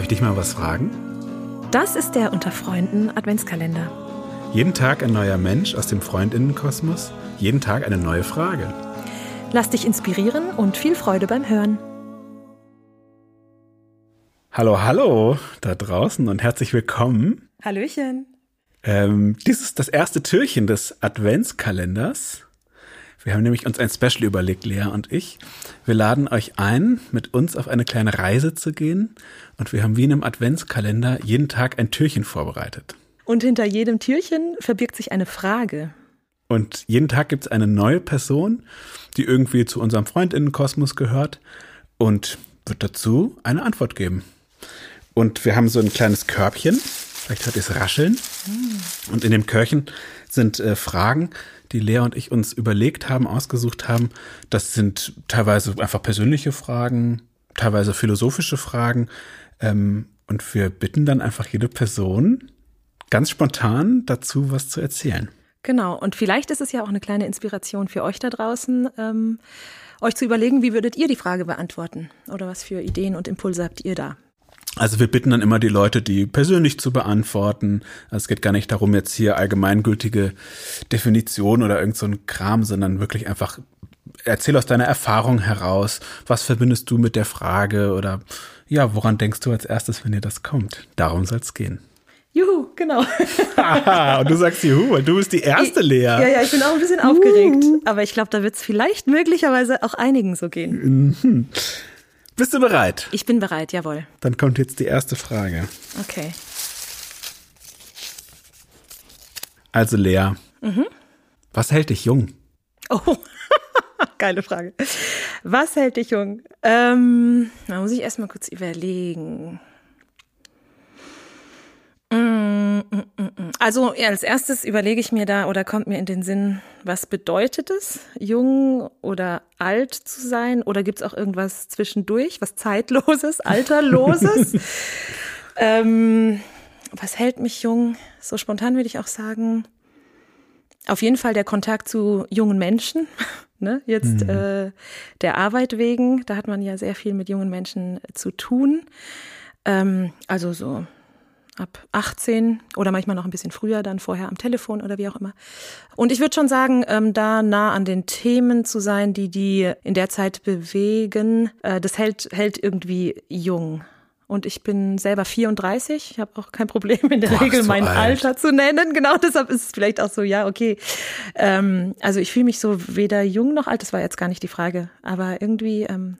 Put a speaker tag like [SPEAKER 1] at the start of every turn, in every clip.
[SPEAKER 1] Darf ich dich mal was fragen?
[SPEAKER 2] Das ist der Unter Freunden Adventskalender.
[SPEAKER 1] Jeden Tag ein neuer Mensch aus dem Freundinnenkosmos, jeden Tag eine neue Frage.
[SPEAKER 2] Lass dich inspirieren und viel Freude beim Hören.
[SPEAKER 1] Hallo, hallo da draußen und herzlich willkommen.
[SPEAKER 2] Hallöchen.
[SPEAKER 1] Ähm, dies ist das erste Türchen des Adventskalenders. Wir haben nämlich uns ein Special überlegt, Lea und ich. Wir laden euch ein, mit uns auf eine kleine Reise zu gehen. Und wir haben wie in einem Adventskalender jeden Tag ein Türchen vorbereitet.
[SPEAKER 2] Und hinter jedem Türchen verbirgt sich eine Frage.
[SPEAKER 1] Und jeden Tag gibt es eine neue Person, die irgendwie zu unserem Freundinnenkosmos gehört und wird dazu eine Antwort geben. Und wir haben so ein kleines Körbchen. Vielleicht hört ihr es rascheln. Und in dem Körbchen sind äh, Fragen, die Lea und ich uns überlegt haben, ausgesucht haben. Das sind teilweise einfach persönliche Fragen, teilweise philosophische Fragen. Ähm, und wir bitten dann einfach jede Person ganz spontan dazu, was zu erzählen.
[SPEAKER 2] Genau, und vielleicht ist es ja auch eine kleine Inspiration für euch da draußen, ähm, euch zu überlegen, wie würdet ihr die Frage beantworten? Oder was für Ideen und Impulse habt ihr da?
[SPEAKER 1] Also wir bitten dann immer die Leute, die persönlich zu beantworten. Also es geht gar nicht darum, jetzt hier allgemeingültige Definition oder irgend so ein Kram, sondern wirklich einfach erzähl aus deiner Erfahrung heraus, was verbindest du mit der Frage oder ja, woran denkst du als erstes, wenn dir das kommt? Darum soll es gehen.
[SPEAKER 2] Juhu, genau.
[SPEAKER 1] Aha, und du sagst Juhu, und du bist die erste Lea.
[SPEAKER 2] Ja, ja, ich bin auch ein bisschen aufgeregt. Aber ich glaube, da wird es vielleicht möglicherweise auch einigen so gehen.
[SPEAKER 1] Mhm. Bist du bereit?
[SPEAKER 2] Ich bin bereit, jawohl.
[SPEAKER 1] Dann kommt jetzt die erste Frage.
[SPEAKER 2] Okay.
[SPEAKER 1] Also Lea,
[SPEAKER 2] Mhm.
[SPEAKER 1] was hält dich jung?
[SPEAKER 2] Oh, geile Frage. Was hält dich jung? Ähm, da muss ich erstmal kurz überlegen. Mm, mm, mm, mm. Also als erstes überlege ich mir da oder kommt mir in den Sinn, was bedeutet es, jung oder alt zu sein? Oder gibt es auch irgendwas zwischendurch, was zeitloses, alterloses? ähm, was hält mich jung? So spontan würde ich auch sagen, auf jeden Fall der Kontakt zu jungen Menschen. Ne? Jetzt äh, der Arbeit wegen, da hat man ja sehr viel mit jungen Menschen zu tun. Ähm, also so ab 18 oder manchmal noch ein bisschen früher, dann vorher am Telefon oder wie auch immer. Und ich würde schon sagen, ähm, da nah an den Themen zu sein, die die in der Zeit bewegen, äh, das hält, hält irgendwie jung. Und ich bin selber 34. Ich habe auch kein Problem in der
[SPEAKER 1] Boah,
[SPEAKER 2] Regel mein
[SPEAKER 1] alt.
[SPEAKER 2] Alter zu nennen. Genau deshalb ist es vielleicht auch so, ja, okay. Ähm, also ich fühle mich so weder jung noch alt. Das war jetzt gar nicht die Frage. Aber irgendwie, ähm,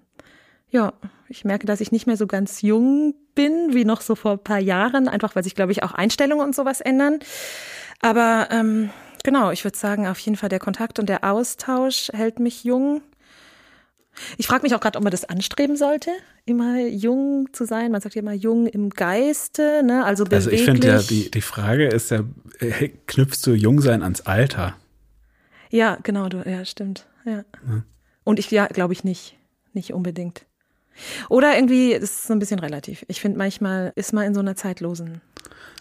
[SPEAKER 2] ja, ich merke, dass ich nicht mehr so ganz jung bin, wie noch so vor ein paar Jahren. Einfach, weil sich, glaube ich, auch Einstellungen und sowas ändern. Aber ähm, genau, ich würde sagen, auf jeden Fall der Kontakt und der Austausch hält mich jung. Ich frage mich auch gerade, ob man das anstreben sollte, immer jung zu sein. Man sagt ja immer jung im Geiste, ne? Also beweglich.
[SPEAKER 1] Also ich finde ja, die, die Frage ist ja, äh, knüpfst du Jungsein ans Alter?
[SPEAKER 2] Ja, genau, du, ja, stimmt. Ja. Und ich, ja, glaube ich nicht. Nicht unbedingt. Oder irgendwie, das ist so ein bisschen relativ. Ich finde, manchmal ist man in so einer zeitlosen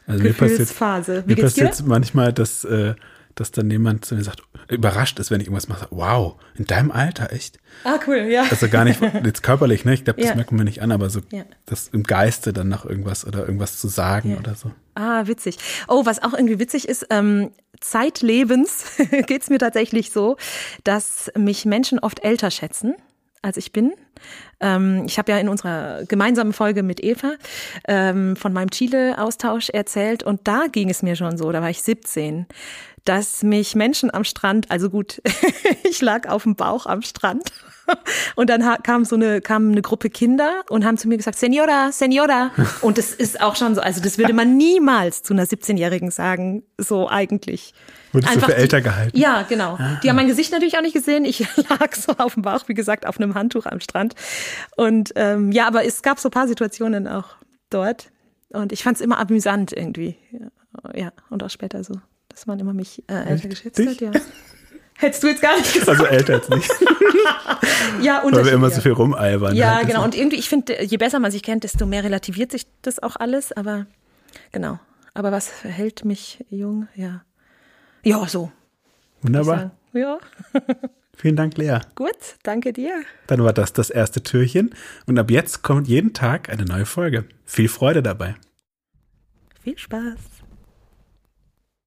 [SPEAKER 1] Also mir passiert,
[SPEAKER 2] Gefühlsphase. Wie
[SPEAKER 1] mir
[SPEAKER 2] geht's dir?
[SPEAKER 1] passiert manchmal, dass, äh, dass dann jemand zu mir sagt, überrascht ist, wenn ich irgendwas mache. Wow, in deinem Alter, echt?
[SPEAKER 2] Ah, cool, ja.
[SPEAKER 1] Also gar nicht jetzt körperlich, ne? Ich glaube, das
[SPEAKER 2] Ja.
[SPEAKER 1] merkt man mir nicht an, aber so
[SPEAKER 2] Ja.
[SPEAKER 1] das im Geiste dann noch irgendwas oder irgendwas zu sagen
[SPEAKER 2] Ja.
[SPEAKER 1] oder so.
[SPEAKER 2] Ah, witzig. Oh, was auch irgendwie witzig ist, ähm, zeitlebens geht's mir tatsächlich so, dass mich Menschen oft älter schätzen, als ich bin. Ähm, ich habe ja in unserer gemeinsamen Folge mit Eva ähm, von meinem Chile-Austausch erzählt und da ging es mir schon so, da war ich 17, dass mich Menschen am Strand, also gut, ich lag auf dem Bauch am Strand und dann kam so eine, kam eine Gruppe Kinder und haben zu mir gesagt, Senora, Senora. Und das ist auch schon so, also das würde man niemals zu einer 17-Jährigen sagen, so eigentlich.
[SPEAKER 1] Wurdest du für älter gehalten?
[SPEAKER 2] Ja, genau. Die haben mein Gesicht natürlich auch nicht gesehen. Ich lag so auf dem Bauch, wie gesagt, auf einem Handtuch am Strand. Und ähm, ja, aber es gab so ein paar Situationen auch dort. Und ich fand es immer amüsant irgendwie. Ja, und auch später so, dass man immer mich äh, älter
[SPEAKER 1] Echt?
[SPEAKER 2] geschätzt
[SPEAKER 1] Dich?
[SPEAKER 2] hat, ja. Hättest du jetzt gar nicht gesagt.
[SPEAKER 1] Also älter jetzt nicht,
[SPEAKER 2] Ja,
[SPEAKER 1] weil wir immer so viel rumalbern.
[SPEAKER 2] Ja,
[SPEAKER 1] halt.
[SPEAKER 2] genau. Und irgendwie, ich finde, je besser man sich kennt, desto mehr relativiert sich das auch alles. Aber genau. Aber was hält mich jung? Ja. Ja, so.
[SPEAKER 1] Wunderbar.
[SPEAKER 2] Ja.
[SPEAKER 1] Vielen Dank, Lea.
[SPEAKER 2] Gut, danke dir.
[SPEAKER 1] Dann war das das erste Türchen und ab jetzt kommt jeden Tag eine neue Folge. Viel Freude dabei.
[SPEAKER 2] Viel Spaß.